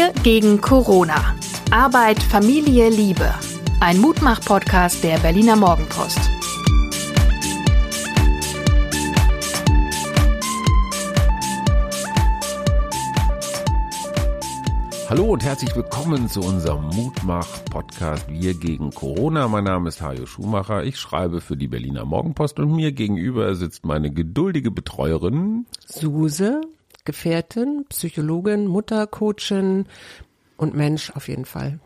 Wir gegen Corona. Arbeit, Familie, Liebe. Ein Mutmach-Podcast der Berliner Morgenpost. Hallo und herzlich willkommen zu unserem Mutmach-Podcast Wir gegen Corona. Mein Name ist Hajo Schumacher. Ich schreibe für die Berliner Morgenpost und mir gegenüber sitzt meine geduldige Betreuerin Suse, Gefährtin, Psychologin, Mutter, Coachin und Mensch auf jeden Fall.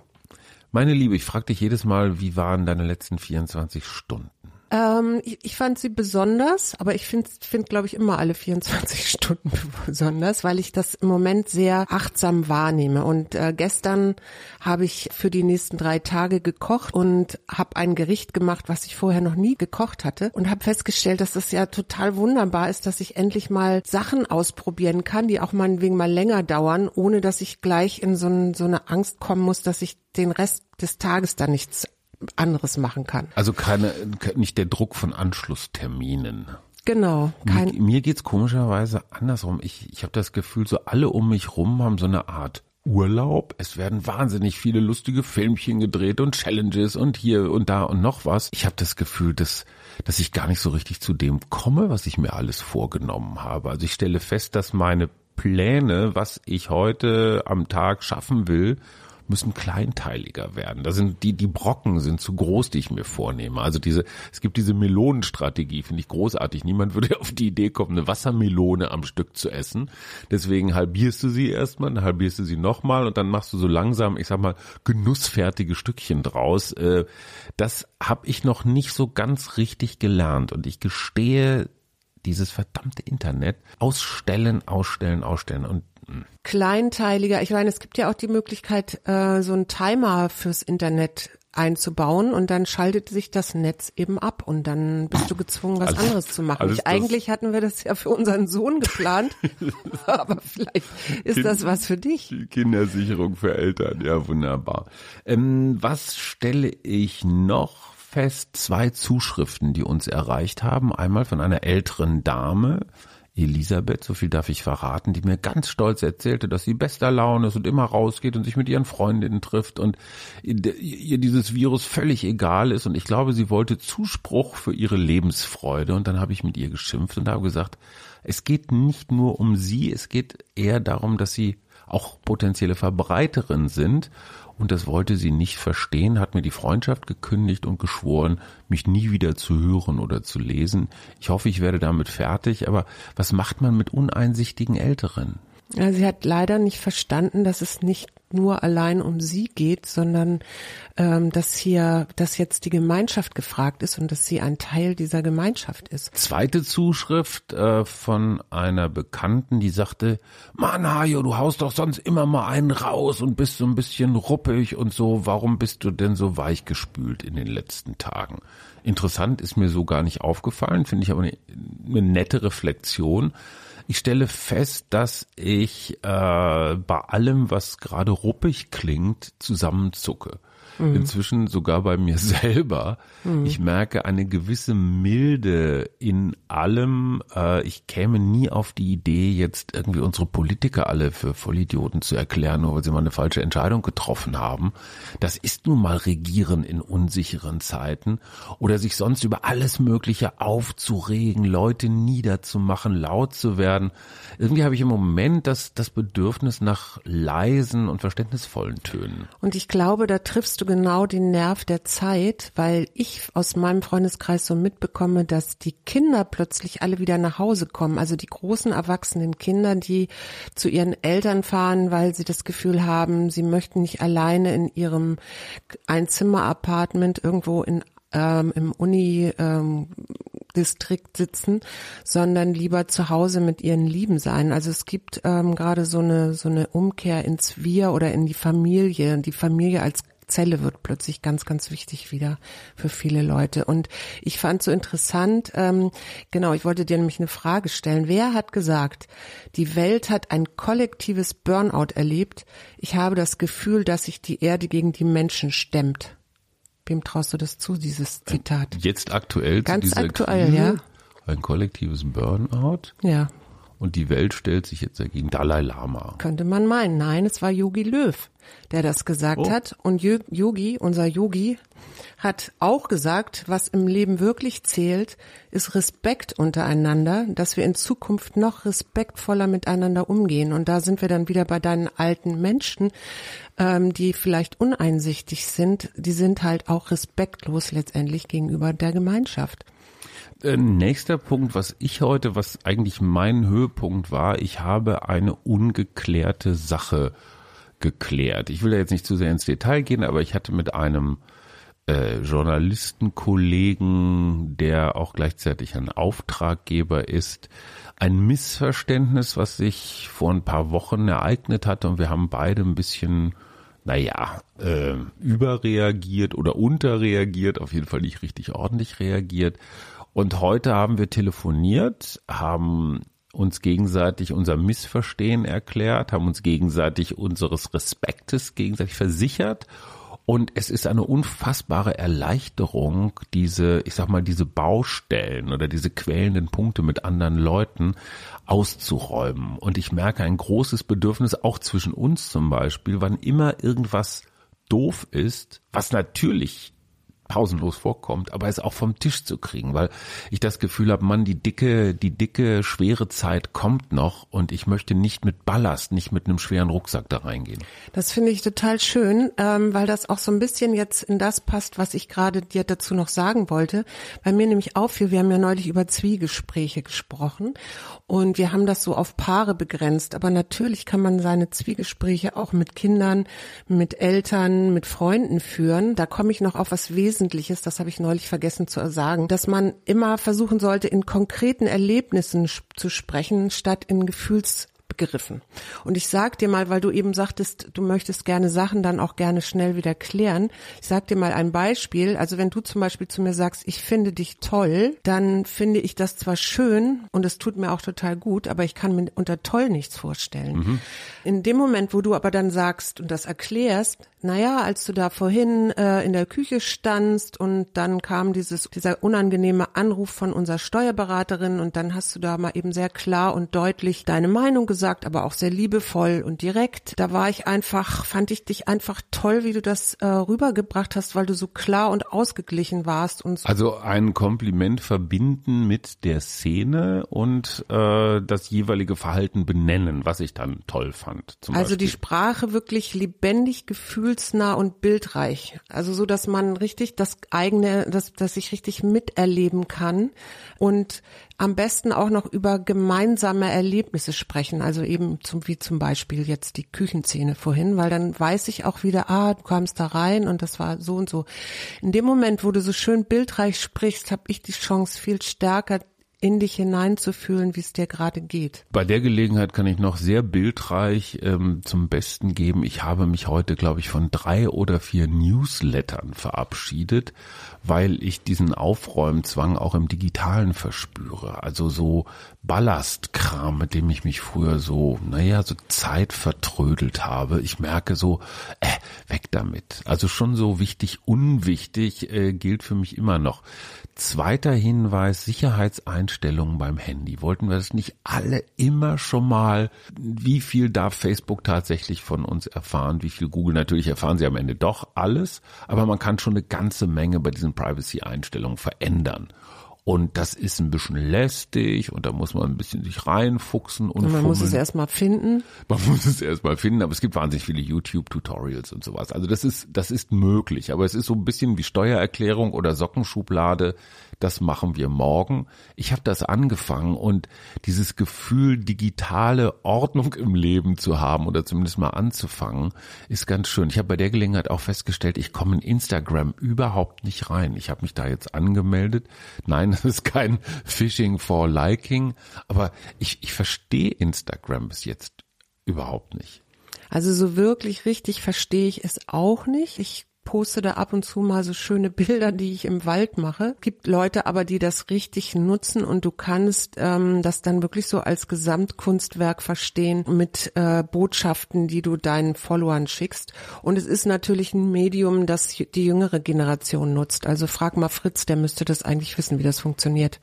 Meine Liebe, ich frage dich jedes Mal, wie waren deine letzten 24 Stunden? Ähm, ich, ich fand sie besonders, aber ich finde, find, glaube ich, immer alle 24 Stunden besonders, weil ich das im Moment sehr achtsam wahrnehme. Und äh, gestern habe ich für die nächsten drei Tage gekocht und habe ein Gericht gemacht, was ich vorher noch nie gekocht hatte und habe festgestellt, dass das ja total wunderbar ist, dass ich endlich mal Sachen ausprobieren kann, die auch meinetwegen mal länger dauern, ohne dass ich gleich in so, ein, so eine Angst kommen muss, dass ich den Rest des Tages da nichts anderes machen kann. Also keine, nicht der Druck von Anschlussterminen. Genau. Kein mir, mir geht's komischerweise andersrum. Ich, ich habe das Gefühl, so alle um mich rum haben so eine Art Urlaub. Es werden wahnsinnig viele lustige Filmchen gedreht und Challenges und hier und da und noch was. Ich habe das Gefühl, dass, dass ich gar nicht so richtig zu dem komme, was ich mir alles vorgenommen habe. Also ich stelle fest, dass meine Pläne, was ich heute am Tag schaffen will, müssen kleinteiliger werden. Da sind die, die Brocken sind zu groß, die ich mir vornehme. Also diese, es gibt diese Melonenstrategie, finde ich großartig. Niemand würde auf die Idee kommen, eine Wassermelone am Stück zu essen. Deswegen halbierst du sie erstmal, dann halbierst du sie nochmal und dann machst du so langsam, ich sag mal, genussfertige Stückchen draus. Äh, das habe ich noch nicht so ganz richtig gelernt und ich gestehe, dieses verdammte Internet ausstellen, ausstellen, ausstellen und Kleinteiliger. Ich meine, es gibt ja auch die Möglichkeit, äh, so einen Timer fürs Internet einzubauen und dann schaltet sich das Netz eben ab und dann bist du gezwungen, was also, anderes zu machen. Ich, eigentlich hatten wir das ja für unseren Sohn geplant, aber vielleicht ist kind, das was für dich. Kindersicherung für Eltern, ja wunderbar. Ähm, was stelle ich noch fest? Zwei Zuschriften, die uns erreicht haben. Einmal von einer älteren Dame, Elisabeth, so viel darf ich verraten, die mir ganz stolz erzählte, dass sie bester Laune ist und immer rausgeht und sich mit ihren Freundinnen trifft und ihr dieses Virus völlig egal ist. Und ich glaube, sie wollte Zuspruch für ihre Lebensfreude. Und dann habe ich mit ihr geschimpft und habe gesagt, es geht nicht nur um sie, es geht eher darum, dass sie auch potenzielle Verbreiterin sind und das wollte sie nicht verstehen, hat mir die Freundschaft gekündigt und geschworen, mich nie wieder zu hören oder zu lesen. Ich hoffe, ich werde damit fertig, aber was macht man mit uneinsichtigen Älteren? Sie hat leider nicht verstanden, dass es nicht nur allein um sie geht, sondern ähm, dass hier, dass jetzt die Gemeinschaft gefragt ist und dass sie ein Teil dieser Gemeinschaft ist. Zweite Zuschrift äh, von einer Bekannten, die sagte, Mann, Hajo, du haust doch sonst immer mal einen raus und bist so ein bisschen ruppig und so. Warum bist du denn so weichgespült in den letzten Tagen? Interessant ist mir so gar nicht aufgefallen, finde ich aber eine, eine nette Reflexion. Ich stelle fest, dass ich äh, bei allem, was gerade ruppig klingt, zusammenzucke mhm. inzwischen sogar bei mir selber. Mhm. Ich merke eine gewisse Milde in allem. Äh, ich käme nie auf die Idee, jetzt irgendwie unsere Politiker alle für Vollidioten zu erklären, nur weil sie mal eine falsche Entscheidung getroffen haben. Das ist nun mal Regieren in unsicheren Zeiten oder sich sonst über alles Mögliche aufzuregen, Leute niederzumachen, laut zu werden. Irgendwie habe ich im Moment das, das Bedürfnis nach leisen und verständnisvollen Tönen. Und ich glaube, da triffst du du genau den Nerv der Zeit, weil ich aus meinem Freundeskreis so mitbekomme, dass die Kinder plötzlich alle wieder nach Hause kommen. Also die großen erwachsenen Kinder, die zu ihren Eltern fahren, weil sie das Gefühl haben, sie möchten nicht alleine in ihrem Einzimmer-Apartment irgendwo in ähm, im Uni ähm, sitzen, sondern lieber zu Hause mit ihren Lieben sein. Also es gibt ähm, gerade so eine so eine Umkehr ins Wir oder in die Familie, die Familie als Zelle wird plötzlich ganz, ganz wichtig wieder für viele Leute. Und ich fand so interessant, ähm, genau, ich wollte dir nämlich eine Frage stellen. Wer hat gesagt, die Welt hat ein kollektives Burnout erlebt? Ich habe das Gefühl, dass sich die Erde gegen die Menschen stemmt. Wem traust du das zu, dieses Zitat? Jetzt aktuell Ganz aktuell, Krise? ja. Ein kollektives Burnout? Ja. Und die Welt stellt sich jetzt dagegen Dalai Lama. Könnte man meinen. Nein, es war Yogi Löw, der das gesagt Oh. hat. Und Yo- Yogi, unser Yogi, hat auch gesagt, was im Leben wirklich zählt, ist Respekt untereinander, dass wir in Zukunft noch respektvoller miteinander umgehen. Und da sind wir dann wieder bei deinen alten Menschen, ähm, die vielleicht uneinsichtig sind. Die sind halt auch respektlos letztendlich gegenüber der Gemeinschaft. Äh, nächster Punkt, was ich heute, was eigentlich mein Höhepunkt war, ich habe eine ungeklärte Sache geklärt. Ich will da jetzt nicht zu sehr ins Detail gehen, aber ich hatte mit einem äh, Journalistenkollegen, der auch gleichzeitig ein Auftraggeber ist, ein Missverständnis, was sich vor ein paar Wochen ereignet hat und wir haben beide ein bisschen naja, äh, überreagiert oder unterreagiert, auf jeden Fall nicht richtig ordentlich reagiert. Und heute haben wir telefoniert, haben uns gegenseitig unser Missverstehen erklärt, haben uns gegenseitig unseres Respektes gegenseitig versichert. Und es ist eine unfassbare Erleichterung, diese, ich sag mal, diese Baustellen oder diese quälenden Punkte mit anderen Leuten auszuräumen. Und ich merke ein großes Bedürfnis, auch zwischen uns zum Beispiel, wann immer irgendwas doof ist, was natürlich pausenlos vorkommt, aber es auch vom Tisch zu kriegen, weil ich das Gefühl habe, Mann, die dicke, die dicke, schwere Zeit kommt noch und ich möchte nicht mit Ballast, nicht mit einem schweren Rucksack da reingehen. Das finde ich total schön, ähm, weil das auch so ein bisschen jetzt in das passt, was ich gerade dir dazu noch sagen wollte. Bei mir nämlich auffiel, wir haben ja neulich über Zwiegespräche gesprochen und wir haben das so auf Paare begrenzt. Aber natürlich kann man seine Zwiegespräche auch mit Kindern, mit Eltern, mit Freunden führen. Da komme ich noch auf was Wesentliches, das habe ich neulich vergessen zu sagen, dass man immer versuchen sollte, in konkreten Erlebnissen zu sprechen, statt in Gefühls begriffen. Und ich sag dir mal, weil du eben sagtest, du möchtest gerne Sachen dann auch gerne schnell wieder klären. Ich sag dir mal ein Beispiel. Also wenn du zum Beispiel zu mir sagst, ich finde dich toll, dann finde ich das zwar schön und es tut mir auch total gut, aber ich kann mir unter toll nichts vorstellen. In dem Moment, wo du aber dann sagst und das erklärst, naja, als du da vorhin äh, in der Küche standst und dann kam dieses, dieser unangenehme Anruf von unserer Steuerberaterin und dann hast du da mal eben sehr klar und deutlich deine Meinung gesagt, aber auch sehr liebevoll und direkt. Da war ich einfach, fand ich dich einfach toll, wie du das äh, rübergebracht hast, weil du so klar und ausgeglichen warst und so. Also ein Kompliment verbinden mit der Szene und äh, das jeweilige Verhalten benennen, was ich dann toll fand. Also die Beispiel. Sprache wirklich lebendig, gefühlsnah und bildreich. Also so, dass man richtig das eigene, dass, dass ich richtig miterleben kann und am besten auch noch über gemeinsame Erlebnisse sprechen. Also eben zum, wie zum Beispiel jetzt die Küchenszene vorhin, weil dann weiß ich auch wieder, ah, du kamst da rein und das war so und so. In dem Moment, wo du so schön bildreich sprichst, habe ich die Chance viel stärker in dich hineinzufühlen, wie es dir gerade geht. Bei der Gelegenheit kann ich noch sehr bildreich ähm, zum Besten geben. Ich habe mich heute, glaube ich, von drei oder vier Newslettern verabschiedet, weil ich diesen Aufräumzwang auch im Digitalen verspüre. Also so Ballastkram, mit dem ich mich früher so, naja, so Zeit vertrödelt habe. Ich merke so, äh, weg damit. Also schon so wichtig, unwichtig äh, gilt für mich immer noch. Zweiter Hinweis, Sicherheitseinstellungen beim Handy. Wollten wir das nicht alle immer schon mal? Wie viel darf Facebook tatsächlich von uns erfahren? Wie viel Google? Natürlich erfahren sie am Ende doch alles, aber man kann schon eine ganze Menge bei diesen Privacy-Einstellungen verändern. Und das ist ein bisschen lästig und da muss man ein bisschen sich reinfuchsen und, Und man muss es fummeln. erstmal finden. Man muss es erstmal finden, aber es gibt wahnsinnig viele YouTube-Tutorials und sowas. Also das ist, das ist möglich, aber es ist so ein bisschen wie Steuererklärung oder Sockenschublade. Das machen wir morgen. Ich habe das angefangen und dieses Gefühl, digitale Ordnung im Leben zu haben oder zumindest mal anzufangen, ist ganz schön. Ich habe bei der Gelegenheit auch festgestellt, ich komme in Instagram überhaupt nicht rein. Ich habe mich da jetzt angemeldet. Nein, das ist kein Phishing for Liking, aber ich, ich verstehe Instagram bis jetzt überhaupt nicht. Also so wirklich richtig verstehe ich es auch nicht. Ich poste da ab und zu mal so schöne Bilder, die ich im Wald mache. Gibt Leute aber, die das richtig nutzen und du kannst ähm, das dann wirklich so als Gesamtkunstwerk verstehen mit äh, Botschaften, die du deinen Followern schickst. Und es ist natürlich ein Medium, das die jüngere Generation nutzt. Also frag mal Fritz, der müsste das eigentlich wissen, wie das funktioniert.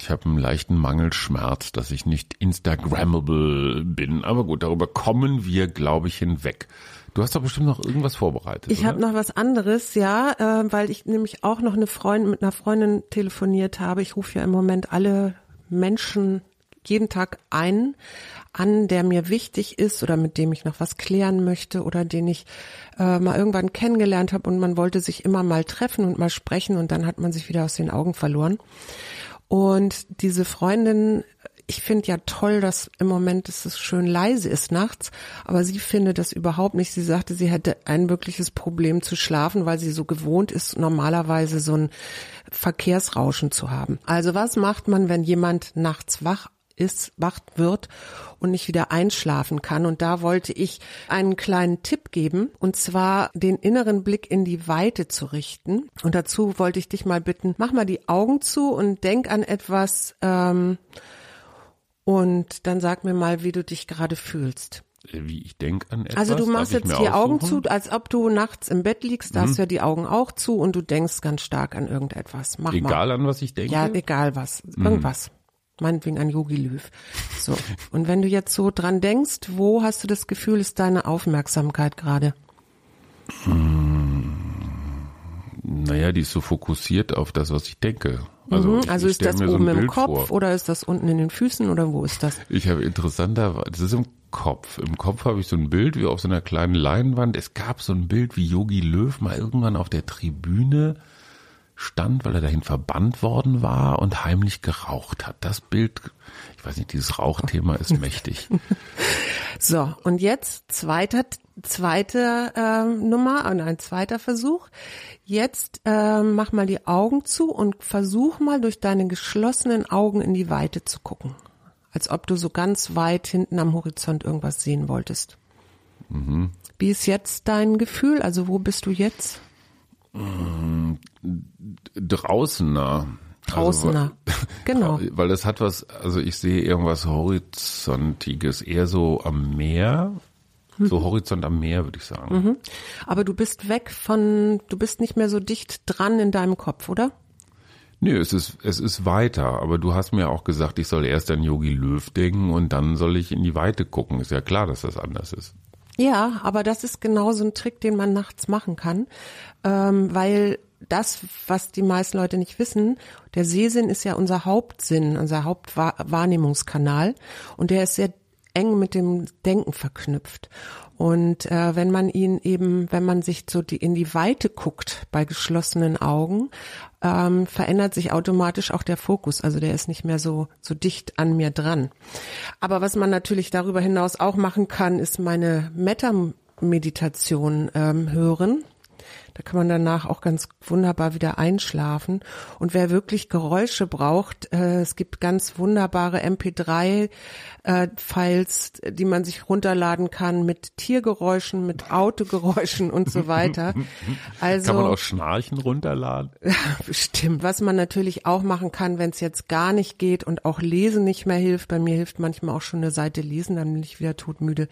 Ich habe einen leichten Mangelschmerz, dass ich nicht Instagrammable bin. Aber gut, darüber kommen wir, glaube ich, hinweg. Du hast doch bestimmt noch irgendwas vorbereitet. Ich habe noch was anderes, ja, äh, weil ich nämlich auch noch eine Freundin mit einer Freundin telefoniert habe. Ich rufe ja im Moment alle Menschen jeden Tag einen an, der mir wichtig ist oder mit dem ich noch was klären möchte oder den ich äh, mal irgendwann kennengelernt habe und man wollte sich immer mal treffen und mal sprechen und dann hat man sich wieder aus den Augen verloren. Und diese Freundin, ich finde ja toll, dass im Moment es schön leise ist nachts, aber sie findet das überhaupt nicht. Sie sagte, sie hätte ein wirkliches Problem zu schlafen, weil sie so gewohnt ist, normalerweise so ein Verkehrsrauschen zu haben. Also was macht man, wenn jemand nachts wach ist, wach wird und nicht wieder einschlafen kann. Und da wollte ich einen kleinen Tipp geben, und zwar den inneren Blick in die Weite zu richten. Und dazu wollte ich dich mal bitten, mach mal die Augen zu und denk an etwas ähm, und dann sag mir mal, wie du dich gerade fühlst wie ich denke an etwas. Also du machst jetzt die aussuchen? Augen zu, als ob du nachts im Bett liegst, da mhm. hast du ja die Augen auch zu und du denkst ganz stark an irgendetwas. Mach egal mal. an was ich denke? Ja, egal was. Irgendwas. Mhm meinetwegen ein Yogi Löw. So. Und wenn du jetzt so dran denkst, wo hast du das Gefühl, ist deine Aufmerksamkeit gerade? Hm, naja, die ist so fokussiert auf das, was ich denke. Also, mhm, also ist das oben so im Kopf vor. oder ist das unten in den Füßen oder wo ist das? Ich habe interessanter, das ist im Kopf. Im Kopf habe ich so ein Bild wie auf so einer kleinen Leinwand. Es gab so ein Bild, wie Yogi Löw mal irgendwann auf der Tribüne stand, weil er dahin verbannt worden war und heimlich geraucht hat. Das Bild, ich weiß nicht, dieses Rauchthema ist mächtig. So, und jetzt zweiter, zweite äh, Nummer und ein zweiter Versuch. Jetzt äh, mach mal die Augen zu und versuch mal durch deine geschlossenen Augen in die Weite zu gucken. Als ob du so ganz weit hinten am Horizont irgendwas sehen wolltest. Mhm. Wie ist jetzt dein Gefühl? Also wo bist du jetzt? Draußener. Draußener, also, genau. Weil das hat was, also ich sehe irgendwas Horizontiges, eher so am Meer, so mhm. Horizont am Meer, würde ich sagen. Mhm. Aber du bist weg von, du bist nicht mehr so dicht dran in deinem Kopf, oder? Nö, es ist, es ist weiter, aber du hast mir auch gesagt, ich soll erst an Yogi Löw denken und dann soll ich in die Weite gucken. Ist ja klar, dass das anders ist. Ja, aber das ist genau so ein Trick, den man nachts machen kann, ähm, weil das, was die meisten Leute nicht wissen, der Sehsinn ist ja unser Hauptsinn, unser Hauptwahrnehmungskanal und der ist sehr eng mit dem Denken verknüpft. Und äh, wenn man ihn eben, wenn man sich so die, in die Weite guckt bei geschlossenen Augen, ähm, verändert sich automatisch auch der Fokus. Also der ist nicht mehr so so dicht an mir dran. Aber was man natürlich darüber hinaus auch machen kann, ist meine Meta-Meditation ähm, hören. Da kann man danach auch ganz wunderbar wieder einschlafen. Und wer wirklich Geräusche braucht, äh, es gibt ganz wunderbare MP3 äh, Files, die man sich runterladen kann mit Tiergeräuschen, mit Autogeräuschen und so weiter. Also kann man auch Schnarchen runterladen? Bestimmt. Was man natürlich auch machen kann, wenn es jetzt gar nicht geht und auch Lesen nicht mehr hilft. Bei mir hilft manchmal auch schon eine Seite lesen, dann bin ich wieder todmüde.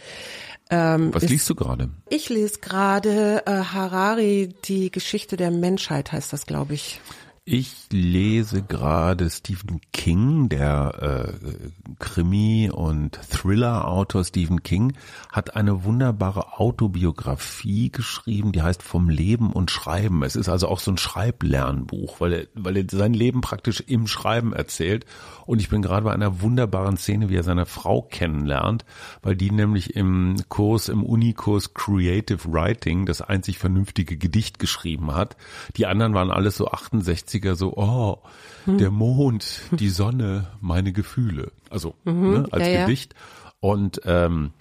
Ähm, Was ist, liest du gerade? Ich lese gerade äh, Harari, die Geschichte der Menschheit heißt das, glaube ich. Ich lese gerade Stephen King, der äh, Krimi- und Thriller-Autor Stephen King, hat eine wunderbare Autobiografie geschrieben, die heißt Vom Leben und Schreiben. Es ist also auch so ein Schreiblernbuch, weil er, weil er sein Leben praktisch im Schreiben erzählt. Und ich bin gerade bei einer wunderbaren Szene, wie er seine Frau kennenlernt, weil die nämlich im Kurs, im Unikurs Creative Writing das einzig vernünftige Gedicht geschrieben hat. Die anderen waren alles so 68 80er so, oh, hm. der Mond, die Sonne, meine Gefühle. Also mhm, ne, als ja, Gedicht. Und ähm,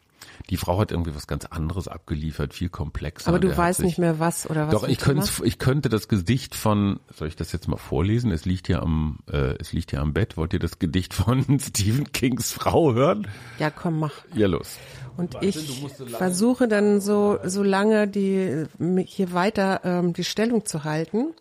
die Frau hat irgendwie was ganz anderes abgeliefert, viel komplexer. Aber du weißt sich, nicht mehr was oder was. Doch, ich könnte, ich könnte das Gedicht von, soll ich das jetzt mal vorlesen? Es liegt hier am, äh, es liegt hier am Bett. Wollt ihr das Gedicht von Stephen Kings Frau hören? Ja, komm, mach. Ja, los. Und Warte, ich versuche dann so, so lange die, hier weiter ähm, die Stellung zu halten.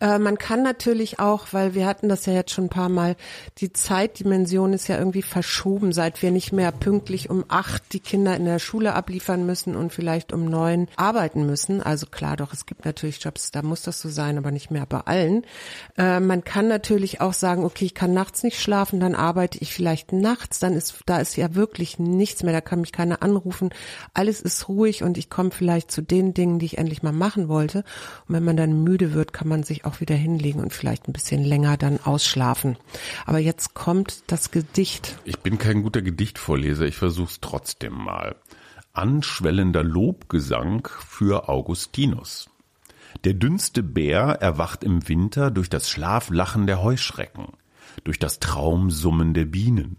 Äh, man kann natürlich auch, weil wir hatten das ja jetzt schon ein paar Mal, die Zeitdimension ist ja irgendwie verschoben, seit wir nicht mehr pünktlich um acht die Kinder in der Schule abliefern müssen und vielleicht um neun arbeiten müssen. Also klar, doch, es gibt natürlich Jobs, da muss das so sein, aber nicht mehr bei allen. Äh, man kann natürlich auch sagen, okay, ich kann nachts nicht schlafen, dann arbeite ich vielleicht nachts, dann ist, da ist ja wirklich nichts mehr, da kann mich keiner anrufen, alles ist ruhig und ich komme vielleicht zu den Dingen, die ich endlich mal machen wollte. Und wenn man dann müde wird, kann man sich auch wieder hinlegen und vielleicht ein bisschen länger dann ausschlafen. Aber jetzt kommt das Gedicht. Ich bin kein guter Gedichtvorleser, ich versuch's trotzdem mal. Anschwellender Lobgesang für Augustinus. Der dünnste Bär erwacht im Winter durch das Schlaflachen der Heuschrecken, durch das Traumsummen der Bienen,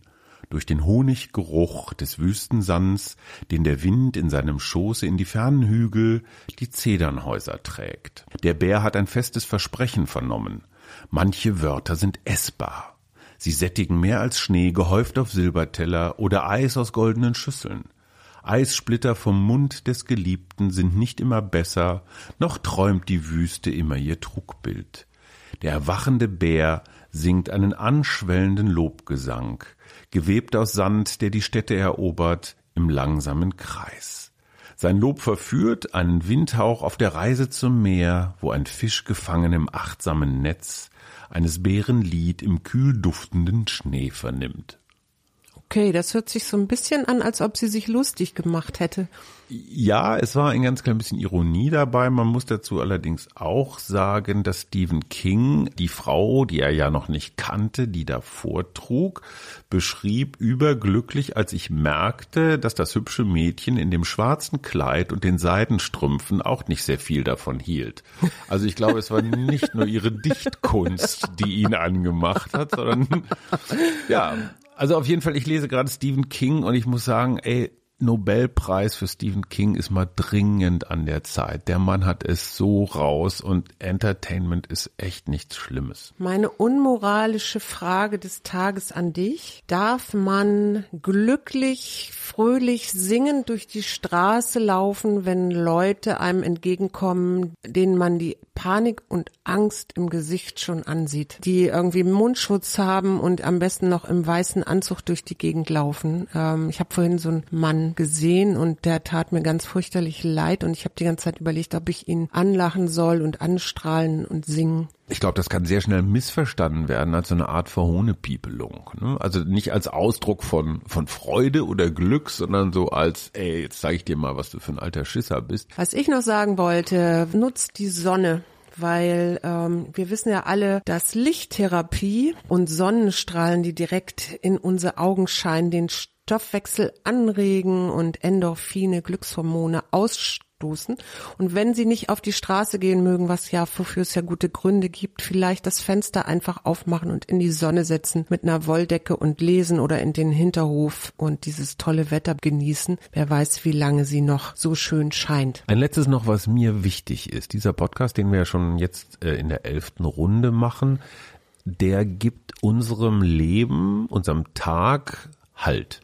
durch den Honiggeruch des Wüstensands, den der Wind in seinem Schoße in die fernen Hügel, die Zedernhäuser trägt. Der Bär hat ein festes Versprechen vernommen. Manche Wörter sind essbar. Sie sättigen mehr als Schnee gehäuft auf Silberteller oder Eis aus goldenen Schüsseln. Eissplitter vom Mund des Geliebten sind nicht immer besser, noch träumt die Wüste immer ihr Trugbild. Der erwachende Bär singt einen anschwellenden Lobgesang, gewebt aus Sand, der die Städte erobert, im langsamen Kreis. Sein Lob verführt einen Windhauch auf der Reise zum Meer, wo ein Fisch gefangen im achtsamen Netz eines Bären Lied im kühl duftenden Schnee vernimmt. Okay, das hört sich so ein bisschen an, als ob sie sich lustig gemacht hätte. Ja, es war ein ganz klein bisschen Ironie dabei. Man muss dazu allerdings auch sagen, dass Stephen King die Frau, die er ja noch nicht kannte, die da vortrug, beschrieb überglücklich, als ich merkte, dass das hübsche Mädchen in dem schwarzen Kleid und den Seidenstrümpfen auch nicht sehr viel davon hielt. Also ich glaube, es war nicht nur ihre Dichtkunst, die ihn angemacht hat, sondern ja, also auf jeden Fall, ich lese gerade Stephen King und ich muss sagen, ey, Nobelpreis für Stephen King ist mal dringend an der Zeit. Der Mann hat es so raus und Entertainment ist echt nichts Schlimmes. Meine unmoralische Frage des Tages an dich. Darf man glücklich, fröhlich singend durch die Straße laufen, wenn Leute einem entgegenkommen, denen man die Panik und Angst im Gesicht schon ansieht, die irgendwie Mundschutz haben und am besten noch im weißen Anzug durch die Gegend laufen. Ähm, ich habe vorhin so einen Mann gesehen und der tat mir ganz fürchterlich leid und ich habe die ganze Zeit überlegt, ob ich ihn anlachen soll und anstrahlen und singen. Ich glaube, das kann sehr schnell missverstanden werden als so eine Art Verhohnepiepelung. Ne? Also nicht als Ausdruck von, von Freude oder Glück, sondern so als, ey, jetzt zeige ich dir mal, was du für ein alter Schisser bist. Was ich noch sagen wollte, nutzt die Sonne weil ähm, wir wissen ja alle, dass Lichttherapie und Sonnenstrahlen, die direkt in unsere Augen scheinen, den Stoffwechsel anregen und Endorphine, Glückshormone ausstoßen stoßen. Und wenn sie nicht auf die Straße gehen mögen, was ja, wofür es ja gute Gründe gibt, vielleicht das Fenster einfach aufmachen und in die Sonne setzen mit einer Wolldecke und lesen oder in den Hinterhof und dieses tolle Wetter genießen. Wer weiß, wie lange sie noch so schön scheint. Ein letztes noch, was mir wichtig ist. Dieser Podcast, den wir ja schon jetzt äh, in der elften Runde machen, der gibt unserem Leben, unserem Tag Halt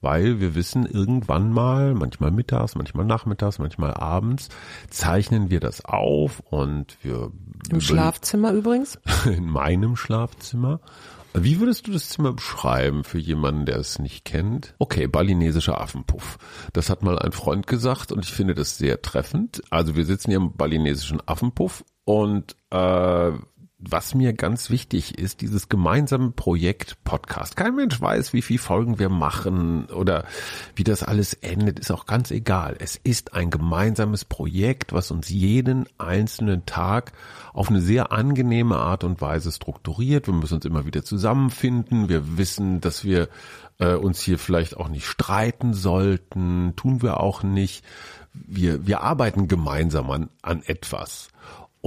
weil wir wissen, irgendwann mal, manchmal mittags, manchmal nachmittags, manchmal abends, zeichnen wir das auf und wir. Im Schlafzimmer übrigens? In meinem Schlafzimmer. Wie würdest du das Zimmer beschreiben für jemanden, der es nicht kennt? Okay, balinesischer Affenpuff. Das hat mal ein Freund gesagt und ich finde das sehr treffend. Also wir sitzen hier im balinesischen Affenpuff und äh, was mir ganz wichtig ist, dieses gemeinsame Projekt Podcast. Kein Mensch weiß, wie viele Folgen wir machen oder wie das alles endet, ist auch ganz egal. Es ist ein gemeinsames Projekt, was uns jeden einzelnen Tag auf eine sehr angenehme Art und Weise strukturiert. Wir müssen uns immer wieder zusammenfinden. Wir wissen, dass wir äh, uns hier vielleicht auch nicht streiten sollten. Tun wir auch nicht. Wir, wir arbeiten gemeinsam an, an etwas.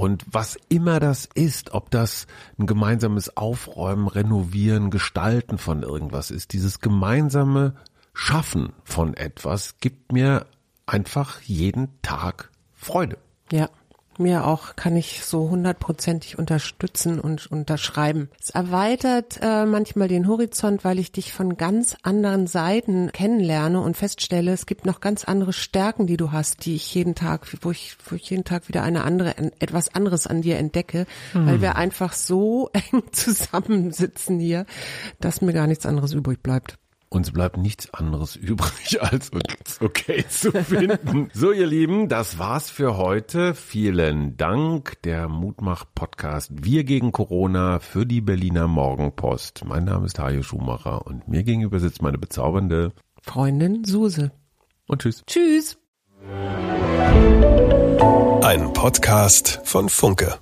Und was immer das ist, ob das ein gemeinsames Aufräumen, Renovieren, Gestalten von irgendwas ist, dieses gemeinsame Schaffen von etwas gibt mir einfach jeden Tag Freude. Ja. Mir auch kann ich so hundertprozentig unterstützen und unterschreiben. Es erweitert äh, manchmal den Horizont, weil ich dich von ganz anderen Seiten kennenlerne und feststelle, es gibt noch ganz andere Stärken, die du hast, die ich jeden Tag, wo ich, wo ich jeden Tag wieder eine andere, etwas anderes an dir entdecke, hm. weil wir einfach so eng zusammensitzen hier, dass mir gar nichts anderes übrig bleibt. Uns bleibt nichts anderes übrig, als uns okay zu finden. so, ihr Lieben, das war's für heute. Vielen Dank. Der Mutmach-Podcast Wir gegen Corona für die Berliner Morgenpost. Mein Name ist Hajo Schumacher und mir gegenüber sitzt meine bezaubernde Freundin Suse. Und tschüss. Tschüss. Ein Podcast von Funke.